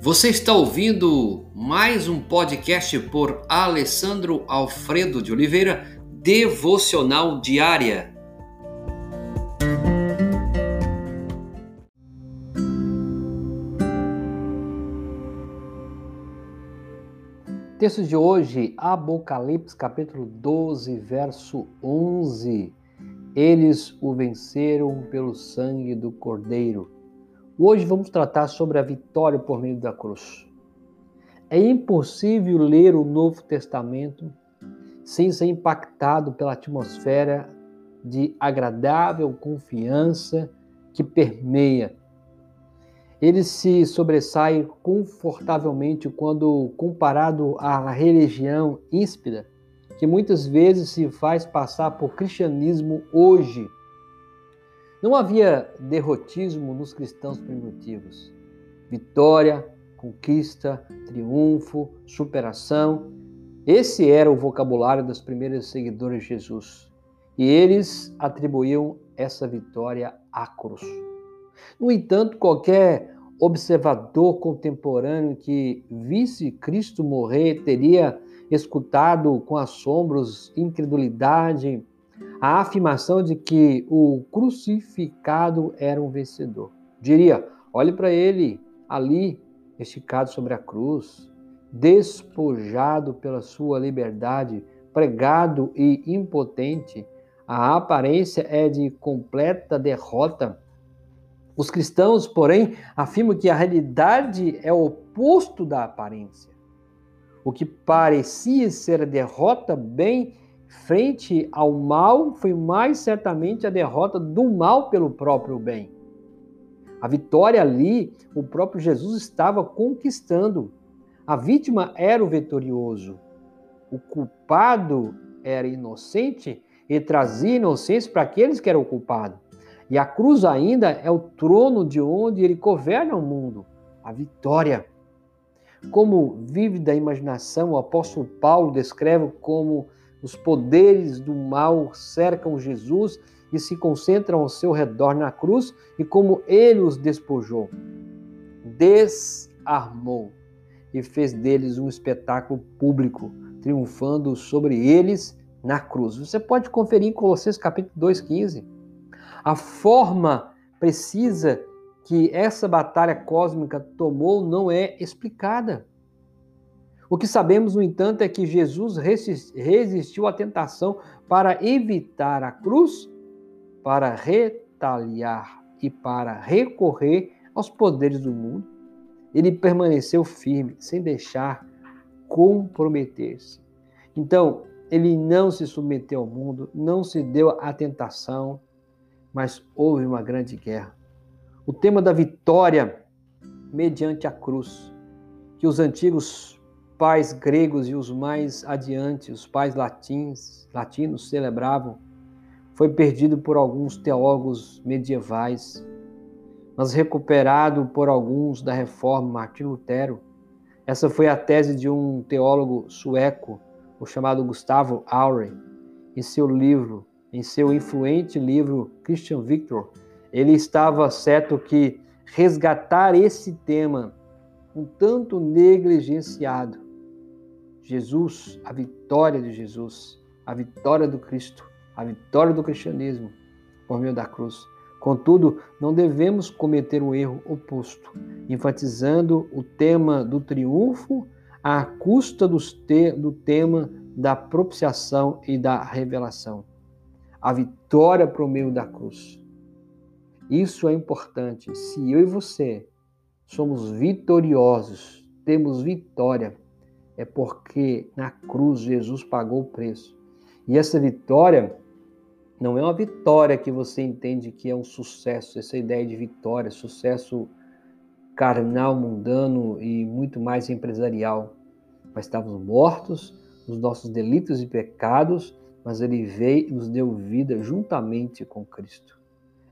Você está ouvindo mais um podcast por Alessandro Alfredo de Oliveira, Devocional Diária. Texto de hoje, Apocalipse capítulo 12, verso 11. Eles o venceram pelo sangue do Cordeiro. Hoje vamos tratar sobre a vitória por meio da cruz. É impossível ler o Novo Testamento sem ser impactado pela atmosfera de agradável confiança que permeia. Ele se sobressai confortavelmente quando comparado à religião íspida que muitas vezes se faz passar por cristianismo hoje. Não havia derrotismo nos cristãos primitivos. Vitória, conquista, triunfo, superação. Esse era o vocabulário dos primeiros seguidores de Jesus. E eles atribuíam essa vitória à cruz. No entanto, qualquer observador contemporâneo que visse Cristo morrer teria escutado com assombros, incredulidade, a afirmação de que o crucificado era um vencedor. Diria: olhe para ele ali, esticado sobre a cruz, despojado pela sua liberdade, pregado e impotente. A aparência é de completa derrota. Os cristãos, porém, afirmam que a realidade é o oposto da aparência. O que parecia ser derrota bem frente ao mal foi mais certamente a derrota do mal pelo próprio bem. A vitória ali, o próprio Jesus estava conquistando. A vítima era o vitorioso. O culpado era inocente e trazia inocência para aqueles que eram culpados. E a cruz ainda é o trono de onde ele governa o mundo. A vitória. Como vive da imaginação, o apóstolo Paulo descreve como os poderes do mal cercam Jesus e se concentram ao seu redor na cruz e como ele os despojou, desarmou e fez deles um espetáculo público, triunfando sobre eles na cruz. Você pode conferir em Colossenses capítulo 2:15. A forma precisa que essa batalha cósmica tomou não é explicada. O que sabemos, no entanto, é que Jesus resistiu à tentação para evitar a cruz, para retaliar e para recorrer aos poderes do mundo. Ele permaneceu firme, sem deixar comprometer-se. Então, ele não se submeteu ao mundo, não se deu à tentação, mas houve uma grande guerra o tema da vitória mediante a cruz, que os antigos pais gregos e os mais adiante, os pais latins, latinos celebravam, foi perdido por alguns teólogos medievais, mas recuperado por alguns da Reforma, Martin Lutero. Essa foi a tese de um teólogo sueco, o chamado Gustavo Aure, em seu livro, em seu influente livro Christian Victor, ele estava certo que resgatar esse tema um tanto negligenciado, Jesus, a vitória de Jesus, a vitória do Cristo, a vitória do cristianismo por meio da cruz. Contudo, não devemos cometer o um erro oposto, enfatizando o tema do triunfo à custa do tema da propiciação e da revelação. A vitória por meio da cruz. Isso é importante. Se eu e você somos vitoriosos, temos vitória, é porque na cruz Jesus pagou o preço. E essa vitória não é uma vitória que você entende que é um sucesso, essa ideia de vitória, sucesso carnal, mundano e muito mais empresarial. Mas estávamos mortos nos nossos delitos e pecados, mas ele veio e nos deu vida juntamente com Cristo.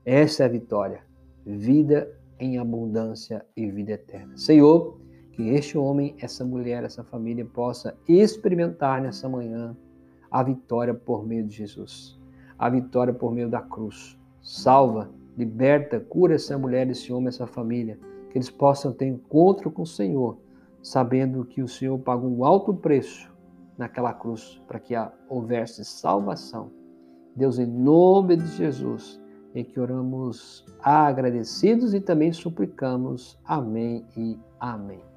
Essa é a vitória. Vida em abundância e vida eterna. Senhor, que este homem, essa mulher, essa família possa experimentar nessa manhã a vitória por meio de Jesus, a vitória por meio da cruz. Salva, liberta, cura essa mulher, esse homem, essa família. Que eles possam ter encontro com o Senhor, sabendo que o Senhor pagou um alto preço naquela cruz para que houvesse salvação. Deus, em nome de Jesus, em que oramos agradecidos e também suplicamos. Amém e amém.